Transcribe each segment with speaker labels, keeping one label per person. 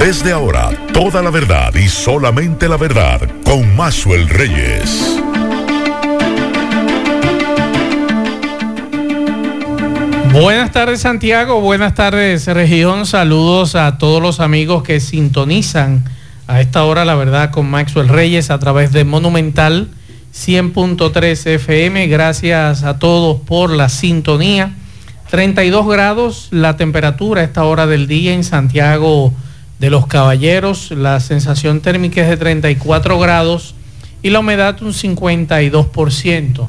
Speaker 1: Desde ahora, toda la verdad y solamente la verdad con Maxwell Reyes.
Speaker 2: Buenas tardes Santiago, buenas tardes región, saludos a todos los amigos que sintonizan a esta hora, la verdad, con Maxwell Reyes a través de Monumental 100.3 FM. Gracias a todos por la sintonía. 32 grados la temperatura a esta hora del día en Santiago de los Caballeros. La sensación térmica es de 34 grados y la humedad un 52%.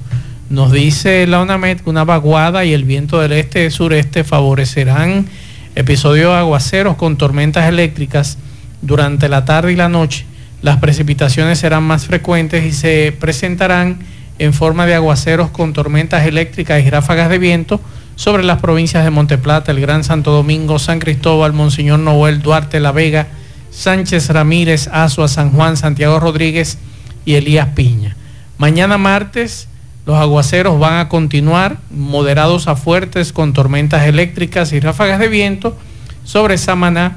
Speaker 2: Nos dice la UNAMED que una vaguada y el viento del este-sureste favorecerán episodios aguaceros con tormentas eléctricas durante la tarde y la noche. Las precipitaciones serán más frecuentes y se presentarán en forma de aguaceros con tormentas eléctricas y ráfagas de viento sobre las provincias de Monteplata, el Gran Santo Domingo, San Cristóbal, Monseñor Noel, Duarte, La Vega, Sánchez Ramírez, Azua, San Juan, Santiago Rodríguez y Elías Piña. Mañana martes los aguaceros van a continuar moderados a fuertes con tormentas eléctricas y ráfagas de viento sobre Samaná,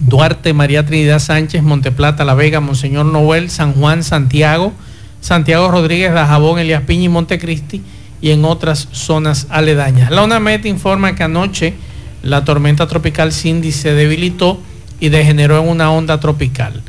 Speaker 2: Duarte, María Trinidad Sánchez, Monteplata, La Vega, Monseñor Noel, San Juan, Santiago, Santiago Rodríguez, Dajabón, Elías Piña y Montecristi y en otras zonas aledañas. La UNAMET informa que anoche la tormenta tropical Cindy se debilitó y degeneró en una onda tropical.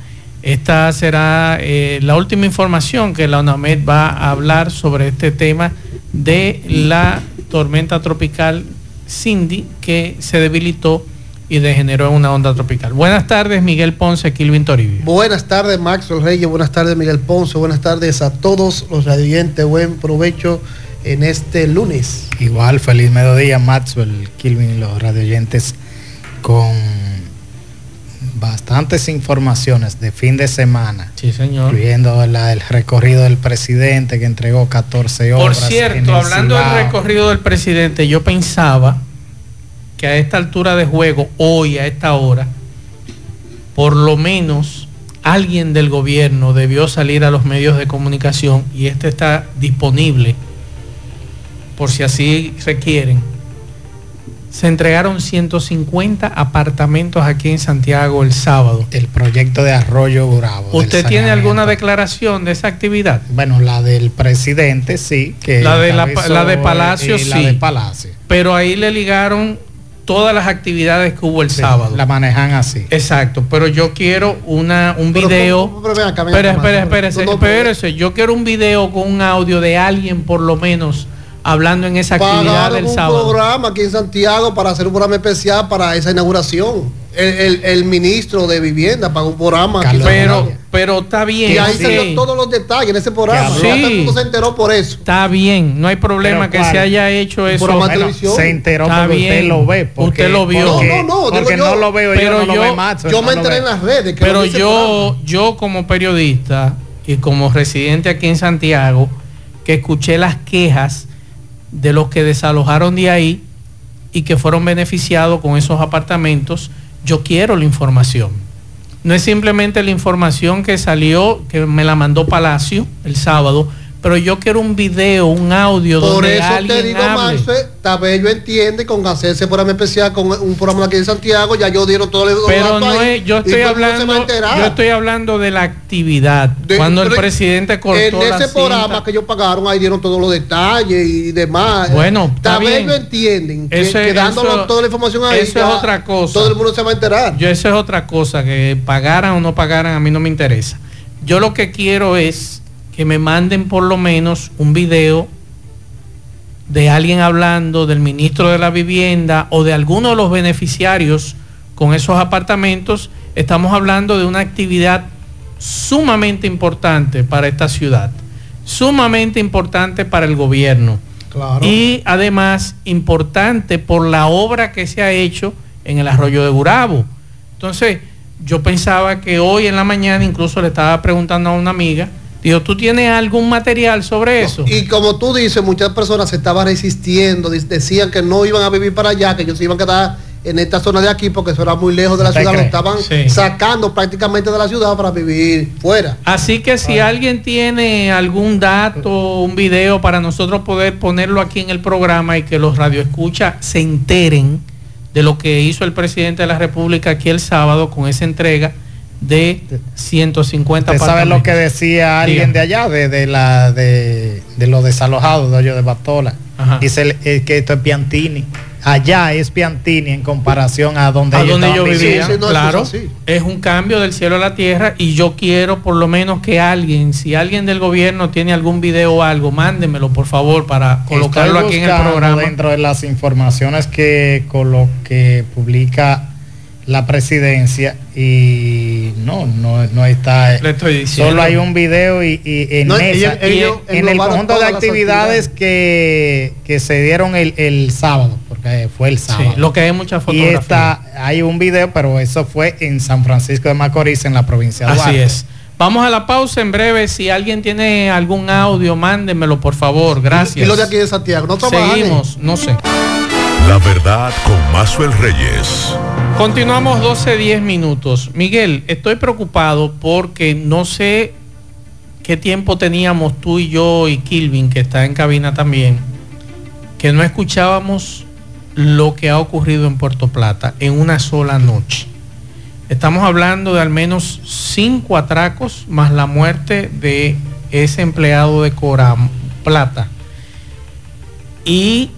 Speaker 2: Esta será eh, la última información que la UNAMED va a hablar sobre este tema de la tormenta tropical Cindy que se debilitó y degeneró en una onda tropical. Buenas tardes, Miguel Ponce, Kilvin Toribio.
Speaker 3: Buenas tardes, Maxwell Reyes. Buenas tardes, Miguel Ponce. Buenas tardes a todos los radiantes. Buen provecho en este lunes.
Speaker 4: Igual, feliz mediodía, Maxwell, Kilvin y los radioyentes con bastantes informaciones de fin de semana.
Speaker 2: Sí, señor.
Speaker 4: Incluyendo la, el recorrido del presidente que entregó 14
Speaker 2: horas. Por cierto, hablando del recorrido del presidente, yo pensaba que a esta altura de juego, hoy a esta hora, por lo menos alguien del gobierno debió salir a los medios de comunicación y este está disponible por si así requieren. Se entregaron 150 apartamentos aquí en Santiago el sábado.
Speaker 4: El proyecto de Arroyo Bravo.
Speaker 2: ¿Usted tiene alguna declaración de esa actividad?
Speaker 4: Bueno, la del presidente sí.
Speaker 2: Que la, de la, de Palacio sí.
Speaker 4: La de Palacio.
Speaker 2: Pero ahí le ligaron todas las actividades que hubo el sábado.
Speaker 4: La manejan así.
Speaker 2: Exacto, pero yo quiero una, un video. Espera, espera, espérese, espérese. Yo quiero un video con un audio de alguien por lo menos hablando en esa actividad del sábado.
Speaker 3: un programa aquí en Santiago para hacer un programa especial para esa inauguración. El, ministro de Vivienda pagó un programa.
Speaker 2: pero, pero está bien.
Speaker 3: Y ahí se todos los detalles en ese programa.
Speaker 2: Sí. todo el
Speaker 3: mundo se enteró por eso.
Speaker 2: Está bien, no hay problema que se haya hecho eso.
Speaker 4: se enteró porque bien. usted lo ve.
Speaker 2: usted lo vio.
Speaker 3: No, no, no.
Speaker 4: Porque no lo veo
Speaker 2: pero
Speaker 4: yo, no
Speaker 2: yo,
Speaker 4: lo más,
Speaker 3: yo me enteré en las redes.
Speaker 2: pero yo, yo como periodista y como residente aquí en Santiago, que escuché las quejas de los que desalojaron de ahí y que fueron beneficiados con esos apartamentos, yo quiero la información. No es simplemente la información que salió, que me la mandó Palacio el sábado, pero yo quiero un video, un audio
Speaker 3: Por donde eso te digo, Marce, Tabello entiende con hacerse programa especial con un programa aquí en Santiago, ya yo dieron todo el
Speaker 2: Pero no es, yo estoy hablando, yo estoy hablando de la actividad. cuando el presidente cortó
Speaker 3: En ese programa que ellos pagaron, ahí dieron todos los detalles y demás.
Speaker 2: Bueno,
Speaker 3: Tabello entienden que, que toda la información ahí.
Speaker 2: Eso es otra cosa.
Speaker 3: Todo el mundo se va a enterar.
Speaker 2: Yo eso es otra cosa, que pagaran o no pagaran, a mí no me interesa. Yo lo que quiero es que me manden por lo menos un video de alguien hablando del ministro de la vivienda o de alguno de los beneficiarios con esos apartamentos. Estamos hablando de una actividad sumamente importante para esta ciudad, sumamente importante para el gobierno. Y además importante por la obra que se ha hecho en el arroyo de Burabo. Entonces, yo pensaba que hoy en la mañana, incluso le estaba preguntando a una amiga, Digo, ¿tú tienes algún material sobre eso?
Speaker 3: Y como tú dices, muchas personas se estaban resistiendo, decían que no iban a vivir para allá, que ellos se iban a quedar en esta zona de aquí porque eso era muy lejos de la ciudad, lo estaban sacando prácticamente de la ciudad para vivir fuera.
Speaker 2: Así que si alguien tiene algún dato, un video para nosotros poder ponerlo aquí en el programa y que los radioescuchas se enteren de lo que hizo el presidente de la República aquí el sábado con esa entrega de 150
Speaker 4: ¿Usted sabe lo que decía alguien de allá, de, la, de, los desalojados de Hoyo de Batola? Dice que esto es Piantini allá es Piantini en comparación a donde,
Speaker 2: yo vivía. claro, es, un cambio del cielo a la tierra y yo quiero por lo menos que alguien, si alguien del gobierno tiene algún video o algo, mándemelo por favor para colocarlo aquí en el programa.
Speaker 4: Dentro de las informaciones que, que publica la presidencia y no, no, no está. Solo hay un video y, en, en el conjunto de actividades, que, que, se dieron el, el, sábado, porque fue el sábado.
Speaker 2: lo que hay muchas fotografías.
Speaker 4: Y está, hay un video, pero eso fue en San Francisco de Macorís, en la provincia de
Speaker 2: Así es. Vamos a la pausa en breve. Si alguien tiene algún audio, mándenmelo, por favor. Gracias.
Speaker 3: Y lo de aquí de Santiago, ¿no
Speaker 2: Seguimos, no sé.
Speaker 1: La verdad con Mazuel Reyes.
Speaker 2: Continuamos 12, 10 minutos. Miguel, estoy preocupado porque no sé qué tiempo teníamos tú y yo y Kilvin, que está en cabina también, que no escuchábamos lo que ha ocurrido en Puerto Plata en una sola noche. Estamos hablando de al menos cinco atracos más la muerte de ese empleado de Coram Plata. Y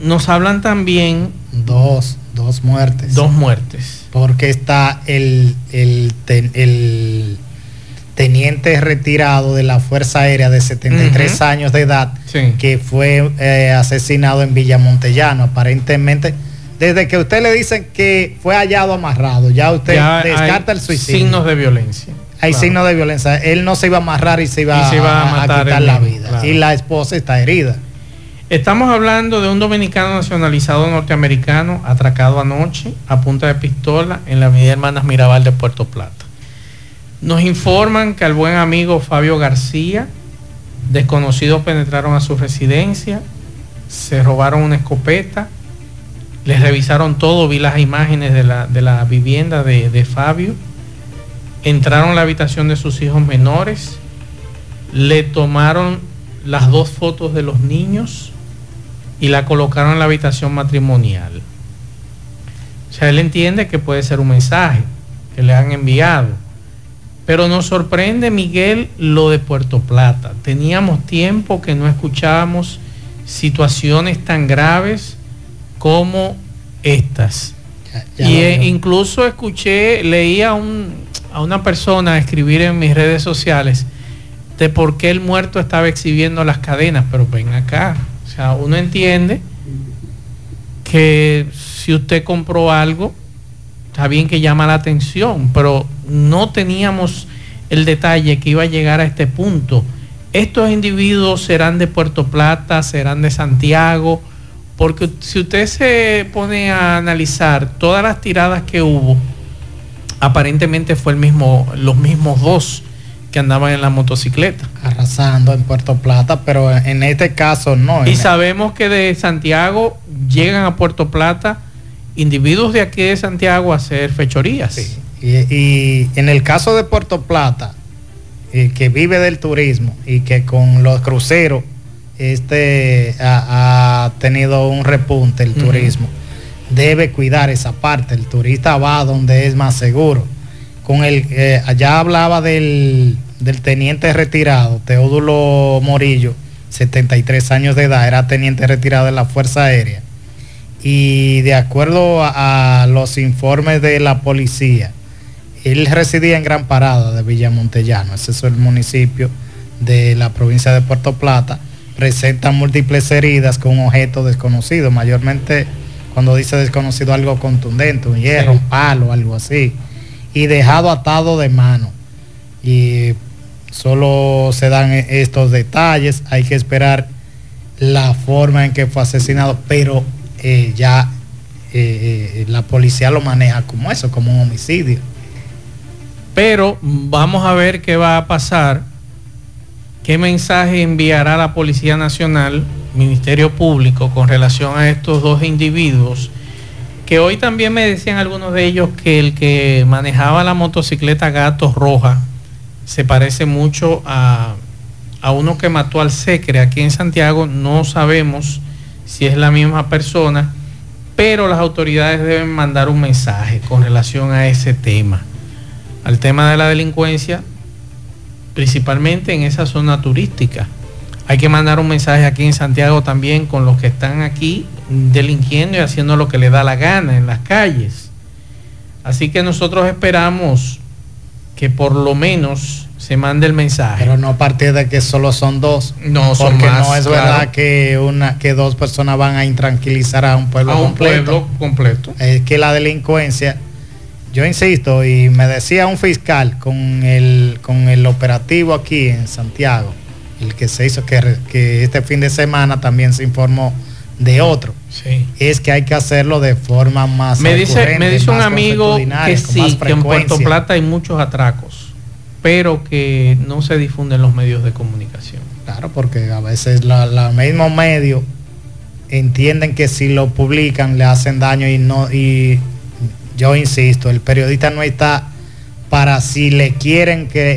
Speaker 2: nos hablan también...
Speaker 4: Dos, dos muertes.
Speaker 2: Dos muertes.
Speaker 4: Porque está el, el, teniente retirado de la Fuerza Aérea de 73 años de edad que fue eh, asesinado en Villa Montellano. Aparentemente, desde que usted le dicen que fue hallado amarrado, ya usted descarta el suicidio.
Speaker 2: Signos de violencia.
Speaker 4: Hay signos de violencia. Él no se iba a amarrar y se iba, a, matar quitar la vida. Y la esposa está herida.
Speaker 2: Estamos hablando de un dominicano nacionalizado norteamericano atracado anoche a punta de pistola en la avenida Hermanas Mirabal de Puerto Plata. Nos informan que al buen amigo Fabio García, desconocidos penetraron a su residencia, se robaron una escopeta, les revisaron todo, vi las imágenes de la, vivienda de, de Fabio, entraron a la habitación de sus hijos menores, le tomaron las dos fotos de los niños, y la colocaron en la habitación matrimonial. O sea, él entiende que puede ser un mensaje que le han enviado. Pero nos sorprende, Miguel, lo de Puerto Plata. Teníamos tiempo que no escuchábamos situaciones tan graves como estas. y eh, incluso escuché, leí a, un, a una persona escribir en mis redes sociales de por qué el muerto estaba exhibiendo las cadenas, pero ven acá, o sea, uno entiende que si usted compró algo, está bien que llama la atención, pero no teníamos el detalle que iba a llegar a este punto. Estos individuos serán de Puerto Plata, serán de Santiago, porque si usted se pone a analizar todas las tiradas que hubo, aparentemente fue el mismo, los mismos dos que andaban en la motocicleta.
Speaker 4: Arrasando en Puerto Plata, pero en este caso no.
Speaker 2: Y sabemos que de Santiago llegan a Puerto Plata individuos de aquí de Santiago a hacer fechorías.
Speaker 4: Y, en el caso de Puerto Plata, eh, que vive del turismo y que con los cruceros este ha, tenido un repunte el turismo, debe cuidar esa parte. El turista va donde es más seguro. Con el, eh, allá hablaba del, del teniente retirado, Teodulo Morillo, 73 años de edad, era teniente retirado de la Fuerza Aérea. Y de acuerdo a, los informes de la policía, él residía en Gran Parada de Villa Montellano, ese es el municipio de la provincia de Puerto Plata. Presenta múltiples heridas con un objeto desconocido, mayormente cuando dice desconocido algo contundente, un hierro, un palo, algo así, y dejado atado de mano. Y Solo se dan estos detalles, hay que esperar la forma en que fue asesinado, pero eh, ya eh, eh, la policía lo maneja como eso, como un homicidio.
Speaker 2: Pero vamos a ver qué va a pasar, qué mensaje enviará la Policía Nacional, Ministerio Público, con relación a estos dos individuos, que hoy también me decían algunos de ellos que el que manejaba la motocicleta Gatos Roja, se parece mucho a, uno que mató al Secre aquí en Santiago. No sabemos si es la misma persona, pero las autoridades deben mandar un mensaje con relación a ese tema, al tema de la delincuencia, principalmente en esa zona turística. Hay que mandar un mensaje aquí en Santiago también con los que están aquí delinquiendo y haciendo lo que le da la gana en las calles. Así que nosotros esperamos que por lo menos se mande el mensaje.
Speaker 4: Pero no a partir de que solo son dos.
Speaker 2: No,
Speaker 4: son porque no es verdad que una que dos personas van a intranquilizar a un pueblo
Speaker 2: a un completo. pueblo completo.
Speaker 4: Es que la delincuencia, yo insisto, y me decía un fiscal con el, con el operativo aquí en Santiago, el que se hizo que, que este fin de semana también se informó de otro.
Speaker 2: Sí.
Speaker 4: Es que hay que hacerlo de forma más
Speaker 2: Me dice, me dice un amigo que sí, que en Puerto Plata hay muchos atracos pero que no se difunden los medios de comunicación.
Speaker 4: Claro, porque a veces los mismos medios entienden que si lo publican le hacen daño y no y yo insisto, el periodista no está para si le quieren que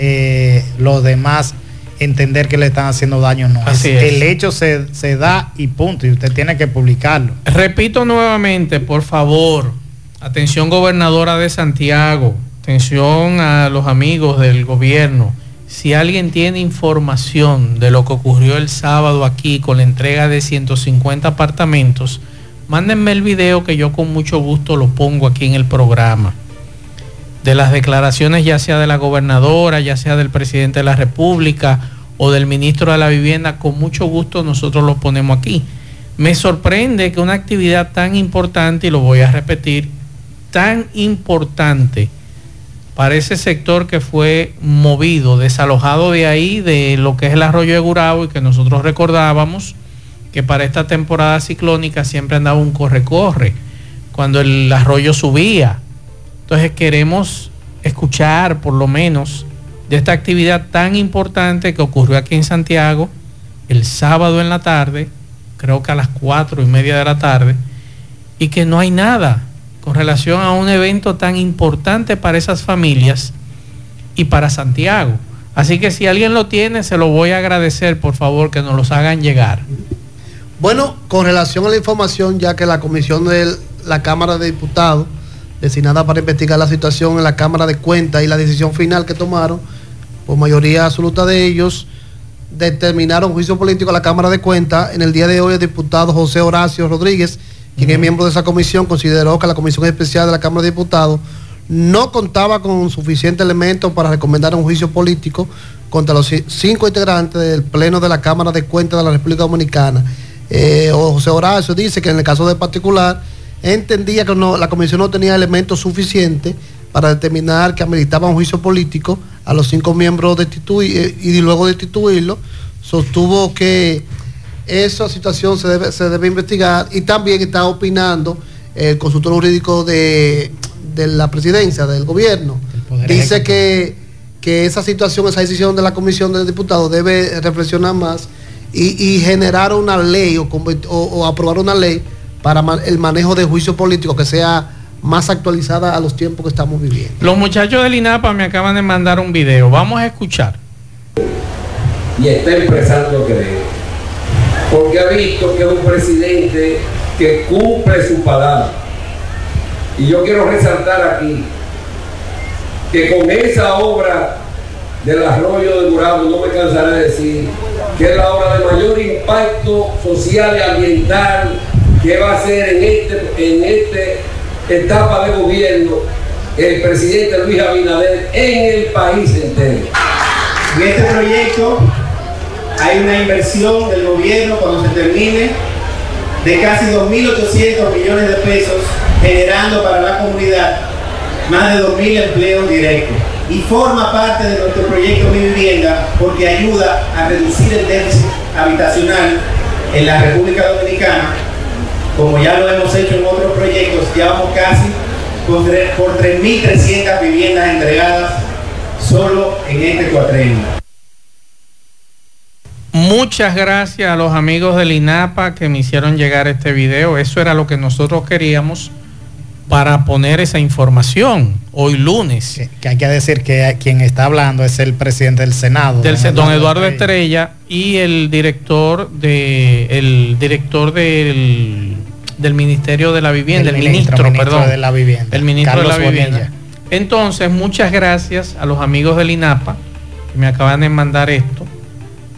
Speaker 4: eh, los demás entender que le están haciendo daño no.
Speaker 2: Así es.
Speaker 4: El hecho se, se da y punto, y usted tiene que publicarlo.
Speaker 2: Repito nuevamente, por favor, atención gobernadora de Santiago, atención a los amigos del gobierno. Si alguien tiene información de lo que ocurrió el sábado aquí con la entrega de 150 apartamentos, mándenme el video que yo con mucho gusto lo pongo aquí en el programa. De las declaraciones ya sea de la gobernadora, ya sea del presidente de la República o del ministro de la Vivienda, con mucho gusto nosotros lo ponemos aquí. Me sorprende que una actividad tan importante, y lo voy a repetir, tan importante, para ese sector que fue movido, desalojado de ahí, de lo que es el arroyo de Gurabo y que nosotros recordábamos que para esta temporada ciclónica siempre andaba un corre-corre cuando el arroyo subía. Entonces queremos escuchar por lo menos de esta actividad tan importante que ocurrió aquí en Santiago el sábado en la tarde, creo que a las cuatro y media de la tarde, y que no hay nada con relación a un evento tan importante para esas familias y para Santiago. Así que si alguien lo tiene, se lo voy a agradecer, por favor, que nos los hagan llegar.
Speaker 3: Bueno, con relación a la información, ya que la comisión de la Cámara de Diputados, designada para investigar la situación en la Cámara de Cuentas y la decisión final que tomaron, por mayoría absoluta de ellos, determinaron juicio político a la Cámara de Cuentas. En el día de hoy el diputado José Horacio Rodríguez quien es miembro de esa comisión, consideró que la Comisión Especial de la Cámara de Diputados no contaba con suficiente elementos para recomendar un juicio político contra los cinco integrantes del Pleno de la Cámara de Cuentas de la República Dominicana. Eh, José Horacio dice que en el caso de particular entendía que la comisión no tenía elementos suficientes para determinar que ameritaba un juicio político a los cinco miembros destituir, eh, y luego destituirlo, sostuvo que esa situación se debe, se debe investigar y también está opinando el consultor jurídico de, la presidencia, del gobierno. Dice que, que, esa situación, esa decisión de la Comisión de Diputados debe reflexionar más y, generar una ley o, aprobar una ley para el manejo de juicio político que sea más actualizada a los tiempos que estamos viviendo.
Speaker 2: Los muchachos del INAPA me acaban de mandar un video. Vamos a escuchar.
Speaker 5: Y está empezando a creer porque ha visto que es un presidente que cumple su palabra. Y yo quiero resaltar aquí que con esa obra del arroyo de Burabo, no me cansaré de decir, que es la obra de mayor impacto social y ambiental que va a ser en este, en este etapa de gobierno el presidente Luis Abinader en el país entero.
Speaker 6: En este proyecto hay una inversión del gobierno cuando se termine de casi 2.800 millones de pesos, generando para la comunidad más de 2.000 empleos directos. Y forma parte de nuestro proyecto Mi Vivienda porque ayuda a reducir el déficit habitacional en la República Dominicana. Como ya lo hemos hecho en otros proyectos, ya vamos casi por 3.300 viviendas entregadas solo en este cuatrenio.
Speaker 2: Muchas gracias a los amigos del INAPA que me hicieron llegar este video. Eso era lo que nosotros queríamos para poner esa información hoy lunes.
Speaker 4: Que, hay que decir que quien está hablando es el presidente del Senado.
Speaker 2: Del, don, Eduardo, Estrella. y el director de el director del del Ministerio de la Vivienda, el, ministro, perdón, de la Vivienda. El ministro de la Vivienda. Entonces, muchas gracias a los amigos del INAPA que me acaban de mandar esto,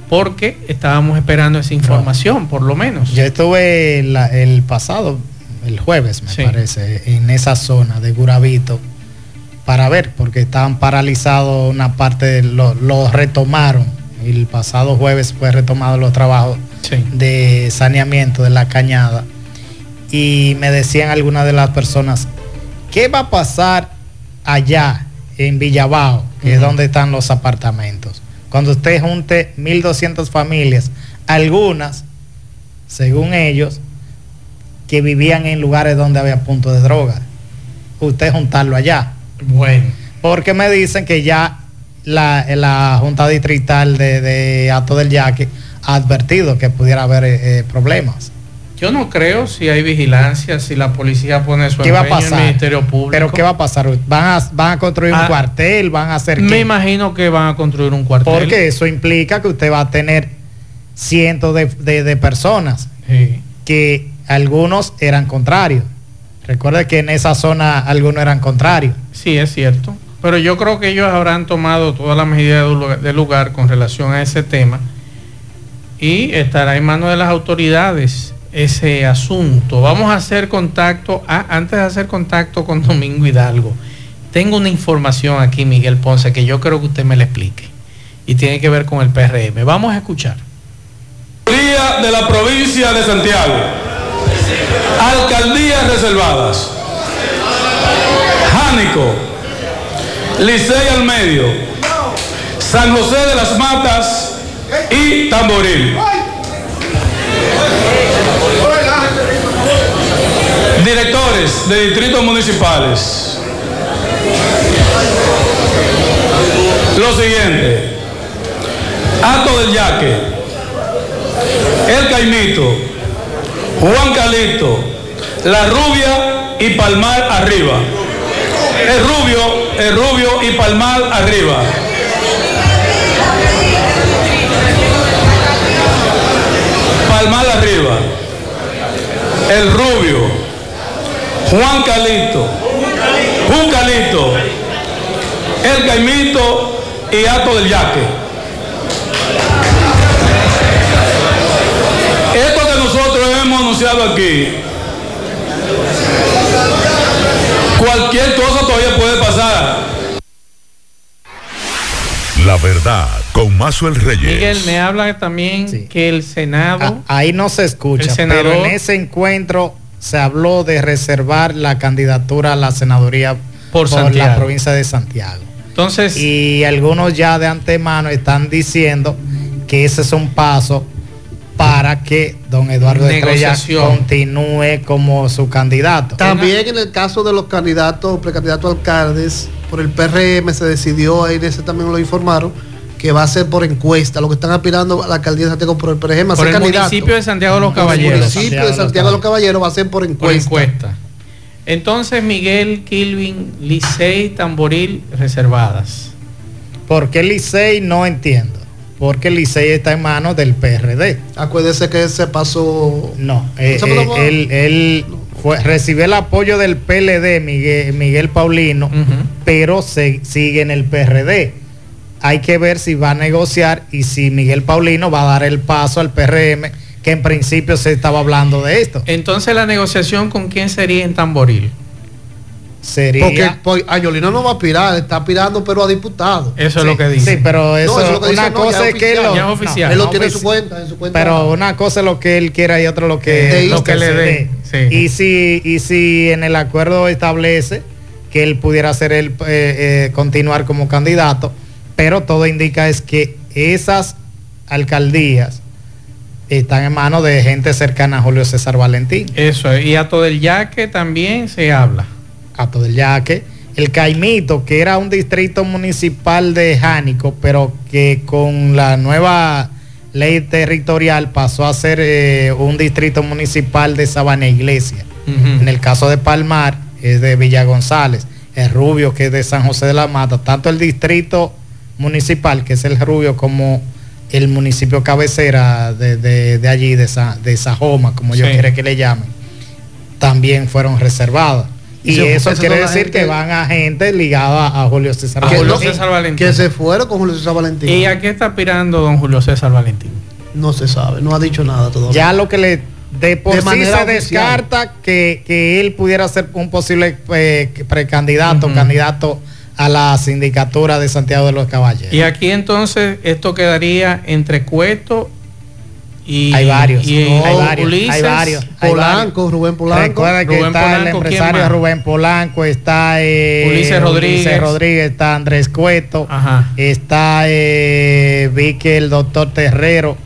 Speaker 2: porque estábamos esperando esa información, por lo menos.
Speaker 4: Yo estuve el pasado, el jueves, me parece, en esa zona de Gurabito para ver, porque estaban paralizados una parte, lo, lo retomaron. El pasado jueves fue retomado los trabajos de saneamiento de la cañada. Y me decían algunas de las personas, ¿qué va a pasar allá en Villabao, que es donde están los apartamentos? Cuando usted junte 1.200 familias, algunas, según ellos, que vivían en lugares donde había puntos de droga. Usted juntarlo allá.
Speaker 2: Bueno.
Speaker 4: Porque me dicen que ya la, Junta Distrital de, de Ato del Yaque ha advertido que pudiera haber eh, eh, problemas.
Speaker 2: Yo no creo si hay vigilancia, si la policía pone su
Speaker 4: ¿Qué va a pasar? el Ministerio Público. Pero ¿qué va a pasar? ¿Van a, van a construir un ah, cuartel? ¿Van a hacer
Speaker 2: Me imagino que van a construir un cuartel.
Speaker 4: Porque eso implica que usted va a tener cientos de, personas que algunos eran contrarios. Recuerde que en esa zona algunos eran contrarios.
Speaker 2: Sí, es cierto. Pero yo creo que ellos habrán tomado todas las medidas de lugar con relación a ese tema y estará en manos de las autoridades ese asunto. Vamos a hacer contacto, ah, antes de hacer contacto con Domingo Hidalgo, tengo una información aquí, Miguel Ponce, que yo creo que usted me la explique y tiene que ver con el PRM. Vamos a escuchar.
Speaker 7: De la provincia de Santiago Alcaldías reservadas. Jánico, Licey al medio, San José de las Matas y Tamboril. Directores de distritos municipales. Lo siguiente. Acto del Yaque. El Caimito. Juan Calito, La Rubia y Palmar arriba. El Rubio, el Rubio y Palmar arriba. Palmar arriba. El Rubio, Juan Calito, Juan Calito, El Caimito y Ato del Yaque. anunciado aquí, cualquier cosa todavía puede pasar.
Speaker 1: La verdad, con Mazuel Reyes.
Speaker 2: Miguel, me habla también que el Senado...
Speaker 4: ahí no se escucha, pero en ese encuentro se habló de reservar la candidatura a la senaduría por, por la provincia de Santiago.
Speaker 2: Entonces...
Speaker 4: Y algunos ya de antemano están diciendo que ese es un paso para que don Eduardo Estrella continúe como su candidato.
Speaker 3: También en el caso de los candidatos, precandidatos alcaldes, por el PRM se decidió, ahí ese también lo informaron, que va a ser por encuesta, lo que están aspirando a la alcaldía de Santiago por el PRM.
Speaker 2: Por el municipio de Santiago de los Caballeros.
Speaker 3: El municipio de Santiago de los Caballeros va a ser por encuesta. Por encuesta.
Speaker 2: Entonces, Miguel, Kilvin, Licey, Tamboril, reservadas.
Speaker 4: ¿Por qué Licey? No entiendo porque el Licey está en manos del PRD.
Speaker 3: Acuérdese que se pasó.
Speaker 4: No, eh, eh, él, recibió el apoyo del PLD, Miguel, Paulino, pero se, sigue en el PRD. Hay que ver si va a negociar y si Miguel Paulino va a dar el paso al PRM, que en principio se estaba hablando de esto.
Speaker 2: Entonces, la negociación con quién sería en Tamboril?
Speaker 3: sería. Porque pues, Ayolino no va a aspirar, está aspirando, pero a diputado.
Speaker 2: Eso es lo que dice.
Speaker 4: Sí, pero eso, es lo que una cosa es que
Speaker 2: lo, oficial.
Speaker 3: él lo tiene en su cuenta, en su cuenta.
Speaker 4: Pero una cosa es lo que él quiera y otra lo que, lo que le dé. Y si y si en el acuerdo establece que él pudiera ser el eh, eh, continuar como candidato, pero todo indica es que esas alcaldías están en manos de gente cercana a Julio César Valentín.
Speaker 2: Eso, y a todo el yaque también se habla.
Speaker 4: Cato del Yaque, el Caimito, que era un distrito municipal de Jánico, pero que con la nueva ley territorial pasó a ser eh, un distrito municipal de Sabana Iglesia. En el caso de Palmar, es de Villa González, el Rubio, que es de San José de la Mata, tanto el distrito municipal, que es el Rubio, como el municipio cabecera de, allí, de, de Sajoma, como yo quiero que le llamen también fueron reservadas. Y, eso quiere decir que van a gente ligada a, Julio César
Speaker 3: Valentín. Que se fueron con Julio César Valentín.
Speaker 2: ¿Y a qué está aspirando don Julio César Valentín?
Speaker 3: No se sabe, no ha dicho nada todavía.
Speaker 4: Ya lo que le de por sí se descarta que, él pudiera ser un posible eh, precandidato, candidato a la sindicatura de Santiago de los Caballeros.
Speaker 2: Y aquí entonces esto quedaría entre Cueto y,
Speaker 4: hay varios,
Speaker 2: hay varios, hay varios,
Speaker 3: Polanco, Rubén Polanco.
Speaker 4: Recuerda que está el empresario Rubén Polanco, está
Speaker 2: eh, Ulises Rodríguez.
Speaker 4: Rodríguez, está Andrés Cueto, está eh, vi que el doctor Terrero,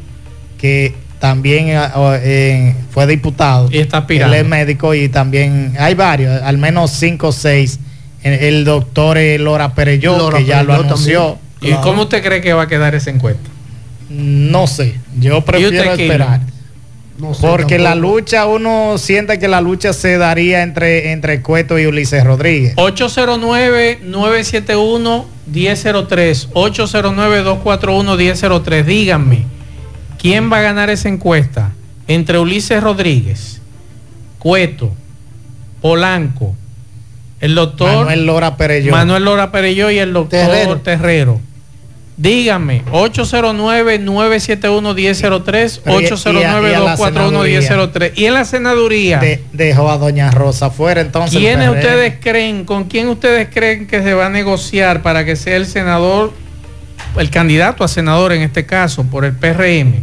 Speaker 4: que también eh, eh, fue diputado.
Speaker 2: Y está aspirando.
Speaker 4: Él es médico y también hay varios, al menos cinco o seis. El, doctor Lora Pereyó, que ya lo anunció.
Speaker 2: ¿Y cómo usted cree que va a quedar esa encuesta?
Speaker 4: No sé, yo prefiero esperar. Porque la lucha, uno siente que la lucha se daría entre, entre Cueto y Ulises Rodríguez.
Speaker 2: 809-971-1003. 809-241-1003. Díganme, ¿quién va a ganar esa encuesta? Entre Ulises Rodríguez, Cueto, Polanco, el doctor
Speaker 4: Manuel Lora Pereyó.
Speaker 2: Manuel Lora Pereyó y el doctor Terrero. Dígame, 809-971-1003, 809-241-1003. ¿Y en la senaduría?
Speaker 4: dejó a Doña Rosa fuera entonces.
Speaker 2: ¿Quiénes ustedes creen, con quién ustedes creen que se va a negociar para que sea el senador, el candidato a senador en este caso, por el PRM?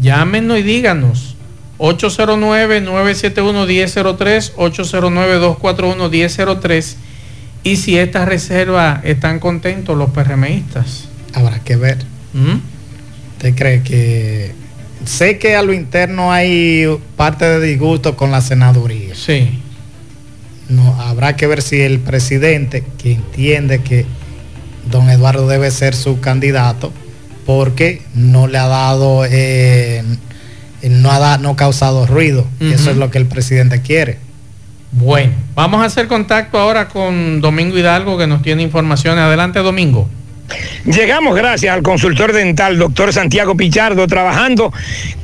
Speaker 2: Llámenos y díganos. 809-971-1003, 809-241-1003. Y si esta reserva están contentos los PRMistas.
Speaker 4: Habrá que ver. ¿Mm? ¿Usted cree que... Sé que a lo interno hay parte de disgusto con la senaduría.
Speaker 2: Sí.
Speaker 4: No, habrá que ver si el presidente, que entiende que don Eduardo debe ser su candidato, porque no le ha dado, eh, no, ha no causado ruido. Eso es lo que el presidente quiere.
Speaker 2: Bueno, vamos a hacer contacto ahora con Domingo Hidalgo que nos tiene información. Adelante, Domingo.
Speaker 8: Llegamos gracias al consultor dental, doctor Santiago Pichardo, trabajando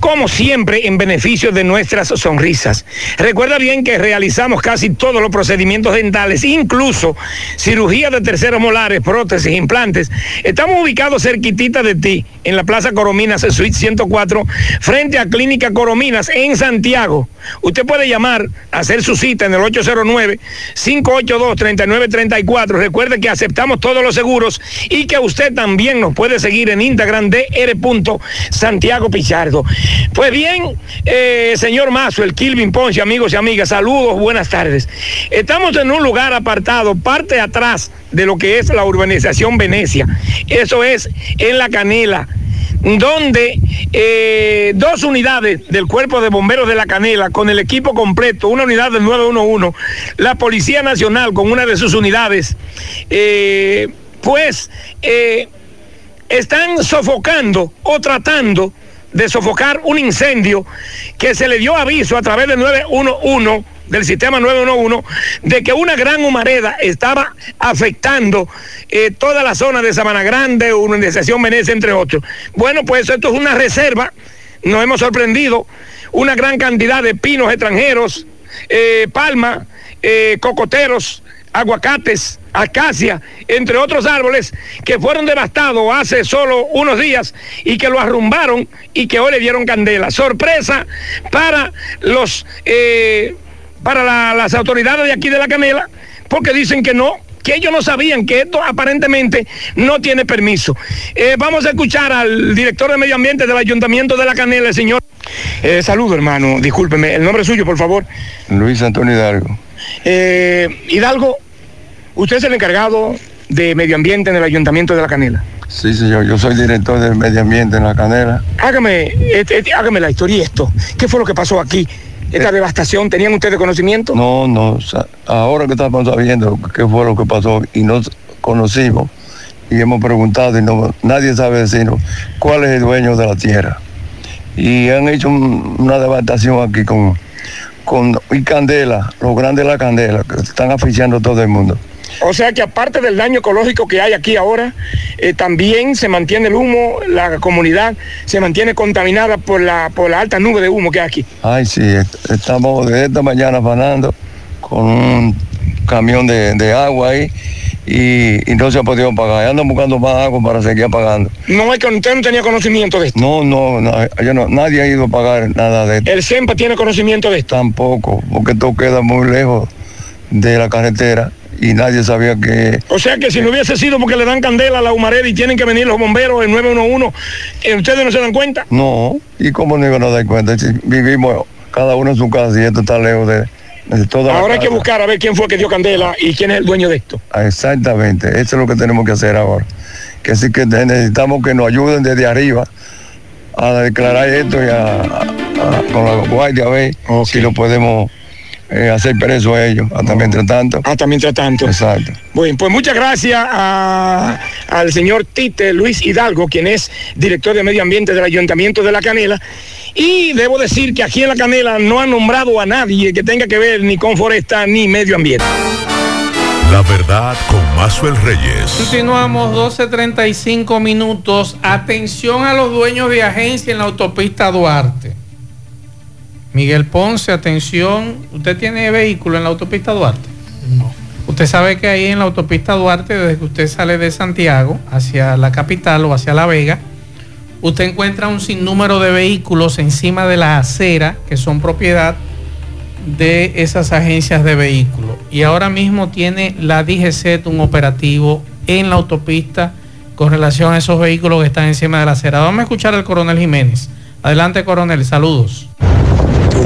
Speaker 8: como siempre en beneficio de nuestras sonrisas. Recuerda bien que realizamos casi todos los procedimientos dentales, incluso cirugía de terceros molares, prótesis, implantes. Estamos ubicados cerquitita de ti, en la Plaza Corominas, Suite 104, frente a Clínica Corominas, en Santiago. Usted puede llamar, hacer su cita en el 809-582-3934. Recuerde que aceptamos todos los seguros y que usted también nos puede seguir en Instagram de R. Santiago Pichardo. Pues bien, eh, señor Mazo, el Kilvin Ponce, amigos y amigas, saludos, buenas tardes. Estamos en un lugar apartado, parte atrás de lo que es la urbanización Venecia. Eso es en La Canela donde eh, dos unidades del Cuerpo de Bomberos de la Canela, con el equipo completo, una unidad del 911, la Policía Nacional con una de sus unidades, eh, pues eh, están sofocando o tratando de sofocar un incendio que se le dio aviso a través del 911 del sistema 911 de que una gran humareda estaba afectando eh, toda la zona de Sabana Grande, Urbanización Venecia, entre otros. Bueno, pues esto es una reserva, nos hemos sorprendido, una gran cantidad de pinos extranjeros, eh, palma, cocoteros, aguacates, acacia, entre otros árboles que fueron devastados hace solo unos días y que lo arrumbaron y que hoy le dieron candela. Sorpresa para los eh, para las autoridades de aquí de la Canela, porque dicen que no, que ellos no sabían que esto aparentemente no tiene permiso. Eh, vamos a escuchar al director de Medio Ambiente del Ayuntamiento de La Canela, el señor. Eh, saludo, hermano, discúlpeme. ¿El nombre suyo, por favor?
Speaker 9: Luis Antonio Hidalgo.
Speaker 8: Hidalgo, Usted es el encargado de medio ambiente en el Ayuntamiento de La Canela.
Speaker 9: Sí, señor, yo soy director de medio ambiente en La Canela.
Speaker 8: Hágame, este, este, hágame la historia y esto. ¿Qué fue lo que pasó aquí? ¿Esta eh. devastación, ¿tenían ustedes conocimiento?
Speaker 9: No, no, ahora que estamos sabiendo qué fue lo que pasó y nos conocimos y hemos preguntado y no, nadie sabe decirnos cuál es el dueño de la tierra. Y han hecho una devastación aquí con, con y candela, los grandes de la candela, que están asfixiando a todo el mundo.
Speaker 8: O sea que aparte del daño ecológico que hay aquí ahora, eh, también se mantiene el humo, la comunidad se mantiene contaminada por la, por la alta nube de humo que hay aquí.
Speaker 9: Ay, sí, estamos de esta mañana afanando con un camión de, agua ahí y, no se ha podido pagar. Andan buscando más agua para seguir apagando.
Speaker 8: No es que usted no tenía conocimiento de esto.
Speaker 9: No, no, no, nadie ha ido a pagar nada de esto.
Speaker 8: ¿El CEMPA tiene conocimiento de esto?
Speaker 9: Tampoco, porque esto queda muy lejos de la carretera y nadie sabía que...
Speaker 8: O sea que si no hubiese sido porque le dan candela a la humareda y tienen que venir los bomberos, el 911, eh, ¿ustedes no se dan cuenta?
Speaker 9: No, ¿y cómo no iban a dar cuenta? Si vivimos cada uno en su casa y esto está lejos de, de toda
Speaker 8: Ahora hay que buscar a ver quién fue que dio candela y quién es el dueño de esto.
Speaker 9: Exactamente, eso es lo que tenemos que hacer ahora. Que sí que necesitamos que nos ayuden desde arriba a declarar esto y a, con la guardia a ver si lo podemos eh, hacer preso a ellos, hasta mientras tanto.
Speaker 8: Hasta mientras tanto.
Speaker 9: Exacto.
Speaker 8: Bueno, pues muchas gracias al señor Tite Luis Hidalgo, quien es director de Medio Ambiente del Ayuntamiento de La Canela. Y debo decir que aquí en La Canela no han nombrado a nadie que tenga que ver ni con foresta ni medio ambiente.
Speaker 1: La verdad con Mazuel Reyes.
Speaker 2: Continuamos 12.35 minutos. Atención a los dueños de agencia en la autopista Duarte. Miguel Ponce, atención, ¿usted tiene vehículo en la autopista Duarte?
Speaker 4: No.
Speaker 2: Usted sabe que ahí en la autopista Duarte, desde que usted sale de Santiago hacia la capital o hacia La Vega, usted encuentra un sinnúmero de vehículos encima de la acera que son propiedad de esas agencias de vehículos. Y ahora mismo tiene la DGCET un operativo en la autopista con relación a esos vehículos que están encima de la acera. Vamos a escuchar al coronel Jiménez. Adelante, coronel, saludos.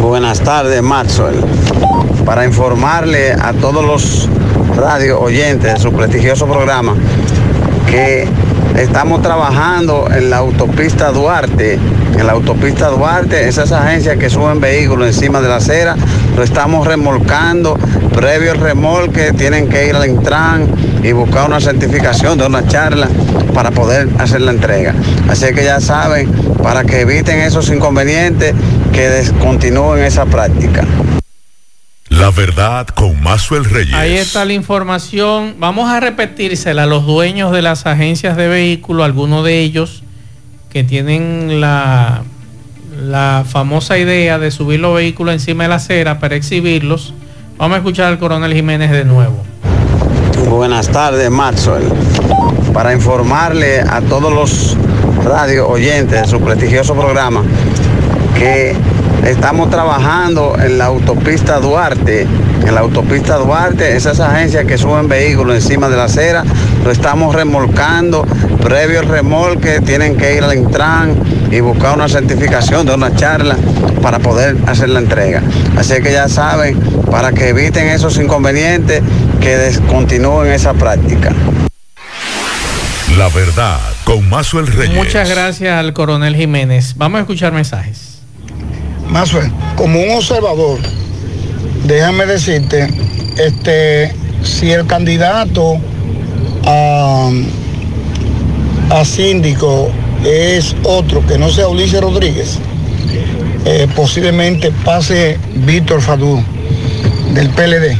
Speaker 10: Buenas tardes, Maxwell. Para informarle a todos los radio oyentes de su prestigioso programa que estamos trabajando en la autopista Duarte. En la autopista Duarte, esas agencias que suben vehículos encima de la acera, lo estamos remolcando. Previo al remolque, tienen que ir al Intran y buscar una certificación de una charla para poder hacer la entrega. Así que ya saben, para que eviten esos inconvenientes, que descontinúen esa práctica.
Speaker 1: La verdad con Mazuel Reyes.
Speaker 2: Ahí está la información. Vamos a repetírsela a los dueños de las agencias de vehículos, algunos de ellos que tienen la, la famosa idea de subir los vehículos encima de la acera para exhibirlos. Vamos a escuchar al coronel Jiménez de nuevo.
Speaker 10: Buenas tardes, Maxwell. Para informarle a todos los radio oyentes de su prestigioso programa que estamos trabajando en la autopista Duarte. En la autopista Duarte, esas agencias que suben vehículos encima de la acera, lo estamos remolcando. Previo al remolque, tienen que ir al Intran y buscar una certificación de una charla para poder hacer la entrega. Así que ya saben, para que eviten esos inconvenientes, que descontinúen esa práctica.
Speaker 1: La verdad, con Mazuel Reyes.
Speaker 2: Muchas gracias al coronel Jiménez. Vamos a escuchar mensajes.
Speaker 11: Más como un observador, déjame decirte, este, si el candidato a, a síndico es otro que no sea Ulises Rodríguez, eh, posiblemente pase Víctor Fadú del PLD.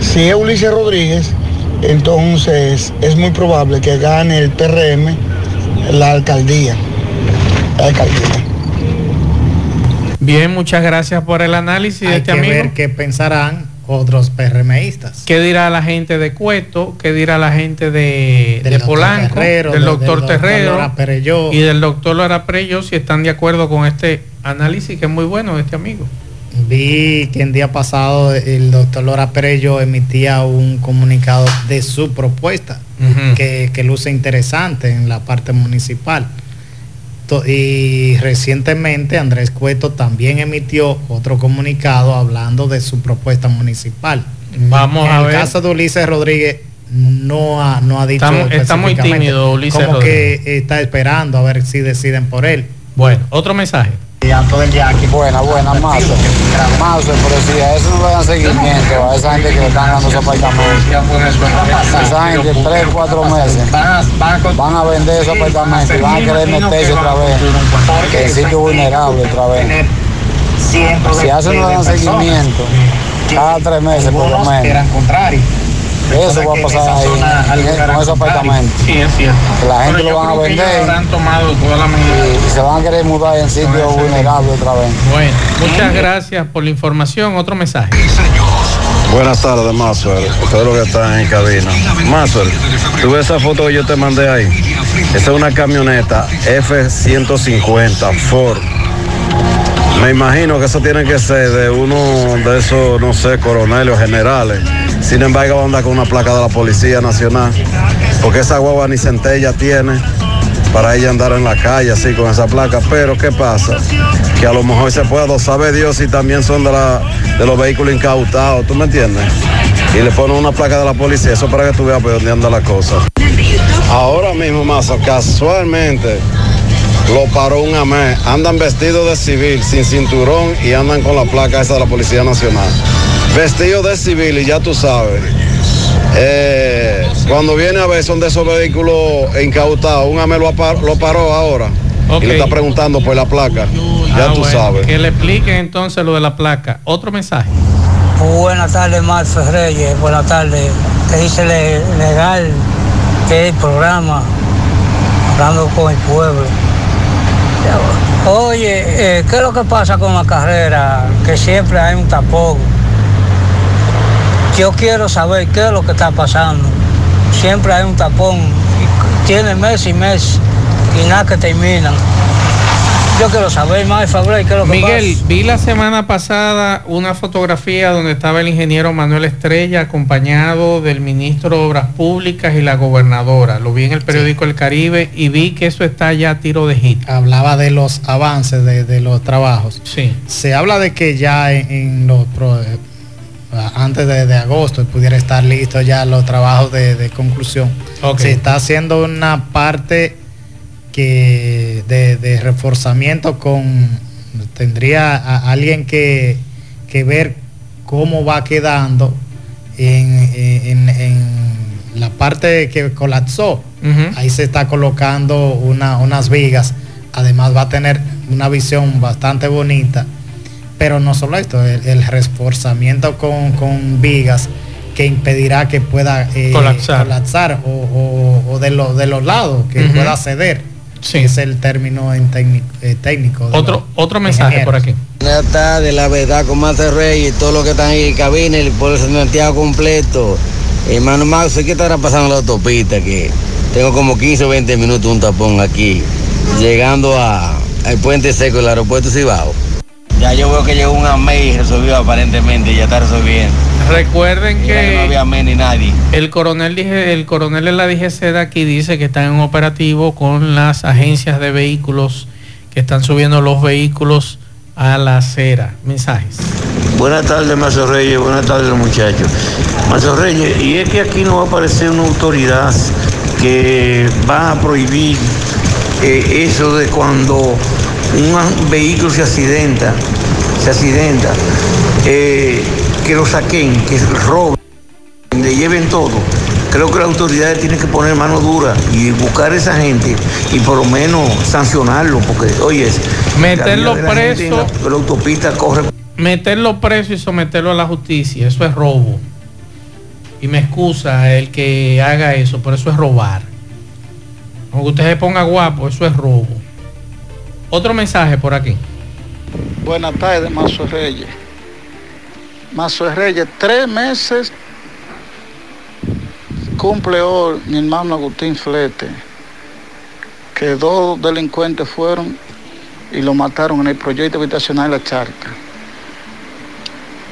Speaker 11: Si es Ulises Rodríguez, entonces es muy probable que gane el PRM la alcaldía. La alcaldía.
Speaker 2: Bien, muchas gracias por el análisis
Speaker 4: de
Speaker 2: este que amigo.
Speaker 4: ver qué pensarán otros PRMistas.
Speaker 2: ¿Qué dirá la gente de Cueto? ¿Qué dirá la gente de,
Speaker 4: del
Speaker 2: Polanco? del doctor Terrero
Speaker 4: y
Speaker 2: del doctor Lara Perello si están de acuerdo con este análisis que es muy bueno de este amigo.
Speaker 4: Vi que el día pasado el doctor Lora Perello emitía un comunicado de su propuesta que, que luce interesante en la parte municipal y recientemente Andrés Cueto también emitió otro comunicado hablando de su propuesta municipal.
Speaker 2: Vamos
Speaker 4: a
Speaker 2: ver.
Speaker 4: En el caso de Ulises Rodríguez no ha, no ha dicho
Speaker 2: está, muy tímido Ulises
Speaker 4: como que está esperando a ver si deciden por él.
Speaker 2: Bueno, otro mensaje.
Speaker 12: Buena, buena, más. Más, pero si a eso no le dan seguimiento, a esa gente que le están dando su apartamento. Esa gente, tres, cuatro meses, van a vender esos apartamentos y van a querer meterse otra vez en sitio vulnerable otra vez. Si a eso no le dan seguimiento, cada tres meses por lo menos. Eso va a pasar ahí, con esos apartamentos.
Speaker 2: Sí, es cierto.
Speaker 12: la gente lo van a vender.
Speaker 2: tomado todas las
Speaker 12: Y, se van a querer mudar en sitios vulnerables otra vez.
Speaker 2: Bueno, muchas gracias por la información. Otro mensaje.
Speaker 13: Buenas tardes, Maxwell. Todos los que están en cabina. Maxwell, ¿tú ves esa foto que yo te mandé ahí? Esa es una camioneta F-150 Ford. Me imagino que eso tiene que ser de uno de esos, no sé, coroneles o generales. Sin embargo, anda con una placa de la Policía Nacional. Porque esa guagua ni centella tiene para ella andar en la calle así con esa placa. Pero ¿qué pasa? Que a lo mejor se puede, sabe Dios si también son de, la, de los vehículos incautados, ¿tú me entiendes? Y le ponen una placa de la policía, eso para que tú veas por dónde anda la cosa. Ahora mismo, más casualmente, lo paró un AME. Andan vestidos de civil, sin cinturón y andan con la placa esa de la Policía Nacional. Vestidos de civil y ya tú sabes. Eh, cuando viene a ver son de esos vehículos incautados. Un AME lo, paró ahora y le está preguntando por la placa. Ya ah, tú sabes.
Speaker 2: Que le expliquen entonces lo de la placa. Otro mensaje.
Speaker 14: Buenas tardes, Marcos Reyes. Buenas tardes. Que dice legal que el programa hablando con el pueblo. Oye, eh, ¿qué es lo que pasa con la carrera? Que siempre hay un tapón. Yo quiero saber qué es lo que está pasando. Siempre hay un tapón. Tiene mes y mes y nada que terminan. Yo quiero saber más, Fabre, qué es lo que
Speaker 2: Miguel, vi la semana pasada una fotografía donde estaba el ingeniero Manuel Estrella acompañado del ministro de Obras Públicas y la gobernadora. Lo vi en el periódico El Caribe y vi que eso está ya a tiro de hit.
Speaker 4: Hablaba de los avances de, los trabajos.
Speaker 2: Sí.
Speaker 4: Se habla de que ya en, los eh, antes de, agosto pudiera estar listo ya los trabajos de, conclusión. Se está haciendo una parte que de, reforzamiento con tendría a alguien que, ver cómo va quedando en, la parte que colapsó. Ahí se está colocando unas vigas. Además va a tener una visión bastante bonita. Pero no solo esto, el, reforzamiento con, vigas que impedirá que pueda
Speaker 2: eh, colapsar,
Speaker 4: o, de, de los lados, que pueda ceder Sí. Es el término en eh, técnico.
Speaker 2: otro otro mensaje por aquí.
Speaker 15: Buenas tardes, la verdad, con Master Rey y todo lo que están ahí en cabina, el pueblo de Santiago completo. Hermano Max, ¿qué estará pasando en la autopista? Que tengo como 15 o 20 minutos un tapón aquí, llegando a, al puente seco del aeropuerto Cibao. Ya yo veo que llegó un AME y resolvió aparentemente, ya está resolviendo.
Speaker 2: Recuerden que,
Speaker 15: no había ni nadie.
Speaker 2: El coronel dije, el coronel de la DGC de aquí dice que están en operativo con las agencias de vehículos que están subiendo los vehículos a la acera. Mensajes.
Speaker 16: Buenas tardes, Mazo Reyes. Buenas tardes, muchachos. Mazo Reyes, y es que aquí no va a aparecer una autoridad que va a prohibir eh, eso de cuando un vehículo se accidenta, se accidenta. Eh, que lo saquen, que roben, le lleven todo. Creo que las autoridades tienen que poner mano dura y buscar a esa gente y por lo menos sancionarlo, porque, oye,
Speaker 2: meterlo preso.
Speaker 16: La, la, autopista corre.
Speaker 2: Meterlo preso y someterlo a la justicia, eso es robo. Y me excusa el que haga eso, pero eso es robar. Aunque usted se ponga guapo, eso es robo. Otro mensaje por aquí.
Speaker 11: Buenas tardes, Mazo Reyes. Mazo Reyes, tres meses cumple hoy mi hermano Agustín Flete, que dos delincuentes fueron y lo mataron en el proyecto habitacional La Charca.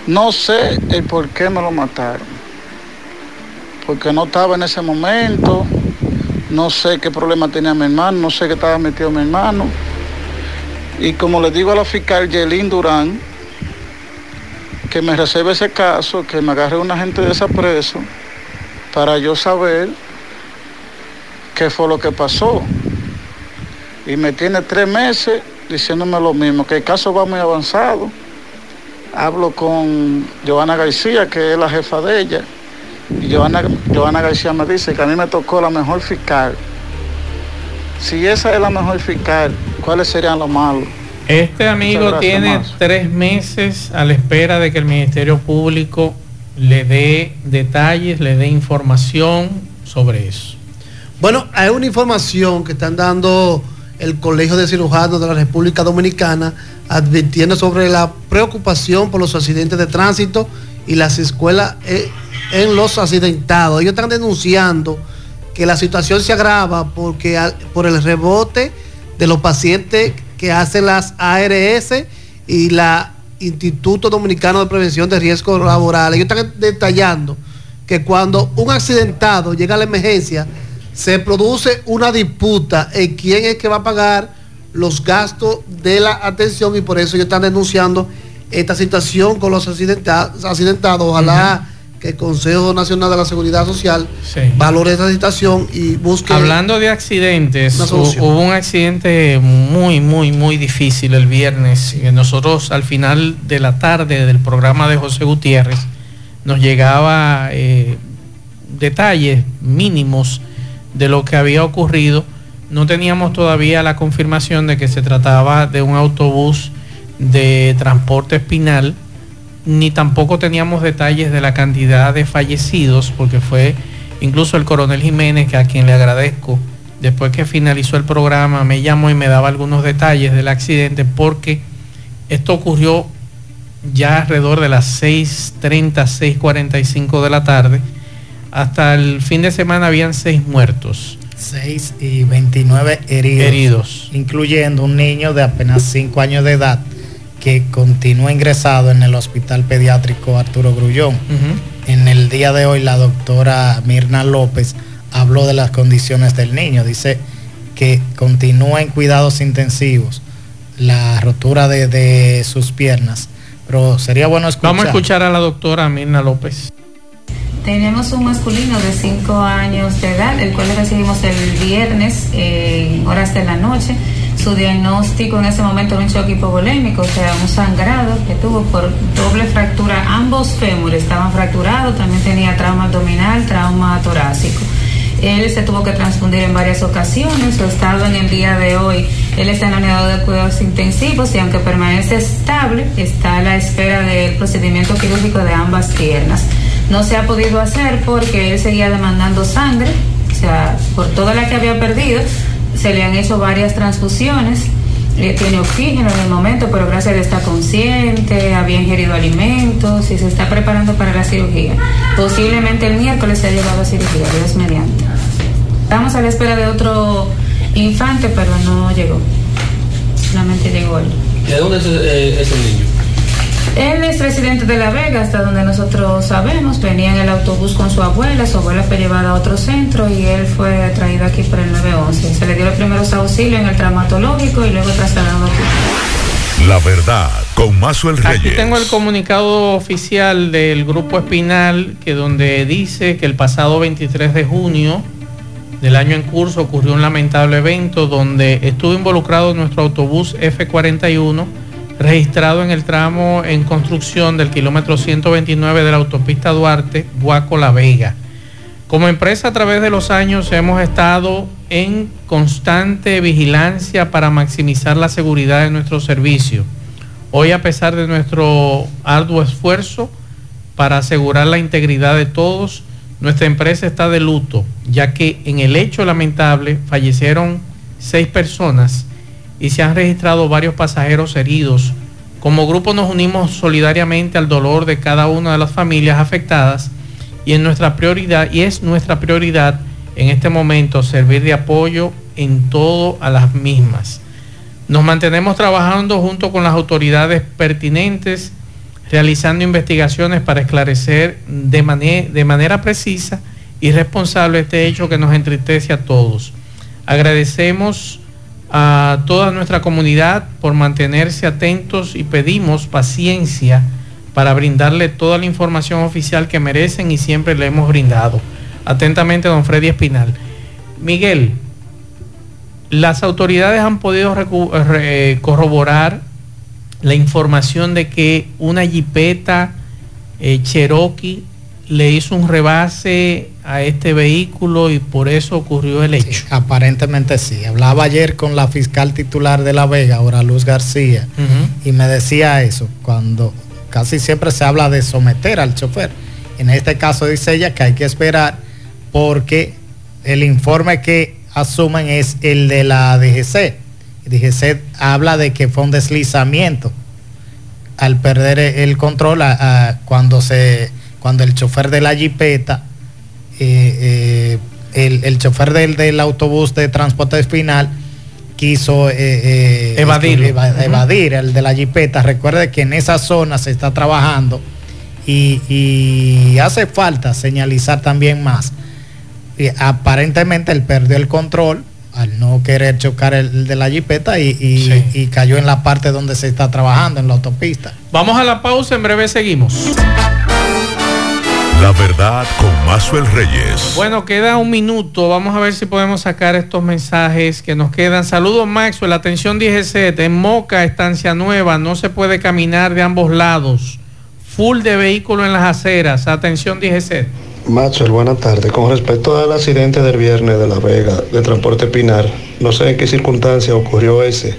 Speaker 11: No sé el por qué me lo mataron, porque no estaba en ese momento, no sé qué problema tenía mi hermano, no sé qué estaba metido mi hermano. Y como le digo a la fiscal Yelín Durán, que me reserve ese caso, que me agarre un agente de esa preso para yo saber qué fue lo que pasó. Y me tiene tres meses diciéndome lo mismo, que el caso va muy avanzado. Hablo con Joana García, que es la jefa de ella, y Joana, Joana García me dice que a mí me tocó la mejor fiscal. Si esa es la mejor fiscal, ¿cuáles serían los malos?
Speaker 2: Este amigo tiene tres meses a la espera de que el Ministerio Público le dé detalles, le dé información sobre eso.
Speaker 3: Bueno, hay una información que están dando el Colegio de Cirujanos de la República Dominicana advirtiendo sobre la preocupación por los accidentes de tránsito y las escuelas eh, en los accidentados. Ellos están denunciando que la situación se agrava porque por el rebote de los pacientes que hacen las ARS y la Instituto Dominicano de Prevención de Riesgos Laborales. Ellos están detallando que cuando un accidentado llega a la emergencia, se produce una disputa en quién es que va a pagar los gastos de la atención y por eso ellos están denunciando esta situación con los accidentados. Ojalá que el Consejo Nacional de la Seguridad Social valore esta situación y busque.
Speaker 2: Hablando de accidentes, hubo un accidente muy, muy, muy difícil el viernes. Nosotros al final de la tarde del programa de José Gutiérrez nos llegaba eh, detalles mínimos de lo que había ocurrido. No teníamos todavía la confirmación de que se trataba de un autobús de transporte espinal ni tampoco teníamos detalles de la cantidad de fallecidos, porque fue incluso el coronel Jiménez, a quien le agradezco, después que finalizó el programa, me llamó y me daba algunos detalles del accidente, porque esto ocurrió ya alrededor de las 6.30, 6.45 de la tarde. Hasta el fin de semana habían seis muertos.
Speaker 4: 6 y 29 heridos, heridos. Incluyendo un niño de apenas 5 años de edad que continúa ingresado en el Hospital Pediátrico Arturo Grullón. En el día de hoy la doctora Mirna López habló de las condiciones del niño. Dice que continúa en cuidados intensivos, la rotura de, sus piernas. Pero sería bueno escuchar.
Speaker 2: Vamos a escuchar a la doctora Mirna López.
Speaker 17: Tenemos un masculino de 5 años de edad, el cual recibimos el viernes en horas de la noche su diagnóstico en ese momento era un shock hipovolémico, o sea, un sangrado que tuvo por doble fractura. Ambos fémures estaban fracturados, también tenía trauma abdominal, trauma torácico. Él se tuvo que transfundir en varias ocasiones, su estado en el día de hoy, él está en la unidad de cuidados intensivos y aunque permanece estable, está a la espera del procedimiento quirúrgico de ambas piernas. No se ha podido hacer porque él seguía demandando sangre, o sea, por toda la que había perdido, se le han hecho varias transfusiones. Eh, tiene oxígeno en el momento, pero gracias a Dios está consciente, había ingerido alimentos y se está preparando para la cirugía. Posiblemente el miércoles se ha llevado a cirugía, Dios mediante. Estamos a la espera de otro infante, pero no llegó. Solamente llegó él.
Speaker 18: ¿De dónde es, eh, es el niño?
Speaker 17: Él es residente de La Vega, hasta donde nosotros sabemos. Venía en el autobús con su abuela, su abuela fue llevada a otro centro y él fue traído aquí por el 911. Se le dio los primeros auxilios en el traumatológico y luego trasladado aquí.
Speaker 1: La verdad, con Mazo el Reyes.
Speaker 2: Aquí tengo el comunicado oficial del Grupo Espinal, que donde dice que el pasado 23 de junio del año en curso ocurrió un lamentable evento donde estuvo involucrado nuestro autobús F41 registrado en el tramo en construcción del kilómetro 129 de la autopista Duarte, Guaco La Vega. Como empresa a través de los años hemos estado en constante vigilancia para maximizar la seguridad de nuestro servicio. Hoy a pesar de nuestro arduo esfuerzo para asegurar la integridad de todos, nuestra empresa está de luto, ya que en el hecho lamentable fallecieron seis personas y se han registrado varios pasajeros heridos. Como grupo nos unimos solidariamente al dolor de cada una de las familias afectadas y en nuestra prioridad y es nuestra prioridad en este momento servir de apoyo en todo a las mismas. Nos mantenemos trabajando junto con las autoridades pertinentes, realizando investigaciones para esclarecer de, de manera precisa y responsable este hecho que nos entristece a todos. Agradecemos a toda nuestra comunidad por mantenerse atentos y pedimos paciencia para brindarle toda la información oficial que merecen y siempre le hemos brindado. Atentamente, don Freddy Espinal. Miguel, las autoridades han podido corroborar la información de que una jipeta eh, Cherokee le hizo un rebase a este vehículo y por eso ocurrió el hecho.
Speaker 4: aparentemente sí. Hablaba ayer con la fiscal titular de La Vega, ahora Luz García, y me decía eso, cuando casi siempre se habla de someter al chofer. En este caso dice ella que hay que esperar porque el informe que asumen es el de la DGC. DGC habla de que fue un deslizamiento al perder el control cuando se cuando el chofer de la jipeta eh, eh, el, chofer del, autobús de transporte final quiso eh,
Speaker 2: evadir,
Speaker 4: evadir el de la jipeta. Recuerde que en esa zona se está trabajando y, y hace falta señalizar también más. Y aparentemente él perdió el control al no querer chocar el, de la jipeta y, cayó en la parte donde se está trabajando, en la autopista.
Speaker 2: Vamos a la pausa, en breve seguimos.
Speaker 1: La verdad con Mazuel Reyes.
Speaker 2: Bueno, queda un minuto. Vamos a ver si podemos sacar estos mensajes que nos quedan. Saludos, Maxwell. Atención, DGC. En Moca, Estancia Nueva, no se puede caminar de ambos lados. Full de vehículos en las aceras. Atención, DGC.
Speaker 19: Maxwell, buenas tardes. Con respecto al accidente del viernes de La Vega, de Transporte Pinar, no sé en qué circunstancia ocurrió ese,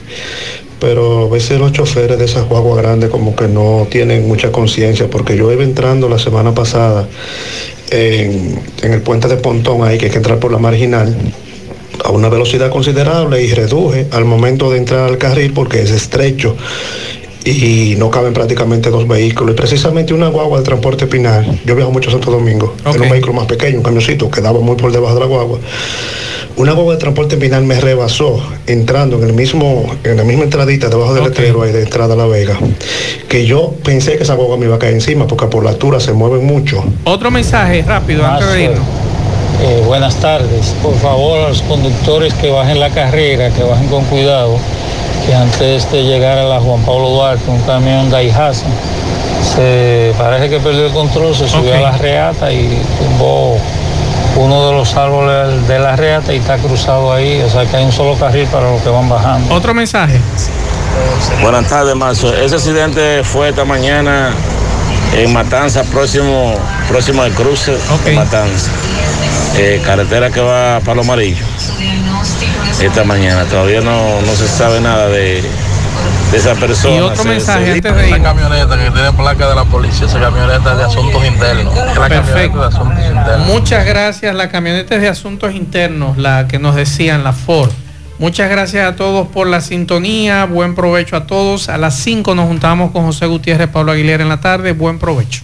Speaker 19: pero a veces los choferes de esas guaguas grandes como que no tienen mucha conciencia, porque yo iba entrando la semana pasada en, en el puente de Pontón, ahí que hay que entrar por la marginal, a una velocidad considerable y reduje al momento de entrar al carril porque es estrecho y no caben prácticamente dos vehículos. Y precisamente una guagua de transporte Pinal, yo viajo mucho a Santo Domingo, en un vehículo más pequeño, un camioncito, que daba muy por debajo de la guagua. Una guagua de transporte Pinal me rebasó entrando en el mismo, en la misma entradita debajo del letrero ahí de entrada a La Vega, que yo pensé que esa guagua me iba a caer encima porque por la altura se mueve mucho.
Speaker 2: Otro mensaje rápido antes de irnos.
Speaker 20: Eh, buenas tardes. Por favor, a los conductores que bajen la carrera, que bajen con cuidado que antes de llegar a la Juan Pablo Duarte, un camión Daihatsu, se parece que perdió el control, se subió a la reata y tumbó uno de los árboles de la reata y está cruzado ahí, o sea que hay un solo carril para los que van bajando.
Speaker 2: Otro mensaje.
Speaker 16: Buenas tardes, Marzo. Ese accidente fue esta mañana en Matanza, próximo, próximo al cruce de Matanza. Eh, carretera que va a Palo Amarillo esta mañana. Todavía no, no se sabe nada de, de esa persona.
Speaker 2: Y otro mensaje antes de
Speaker 20: ir. camioneta que tiene placa de la policía, esa camioneta de asuntos internos.
Speaker 2: Perfecto. Muchas gracias. La camioneta es de asuntos internos, la que nos decían, la Ford. Muchas gracias a todos por la sintonía. Buen provecho a todos. A las 5 nos juntamos con José Gutiérrez, Pablo Aguilera en la tarde. Buen provecho.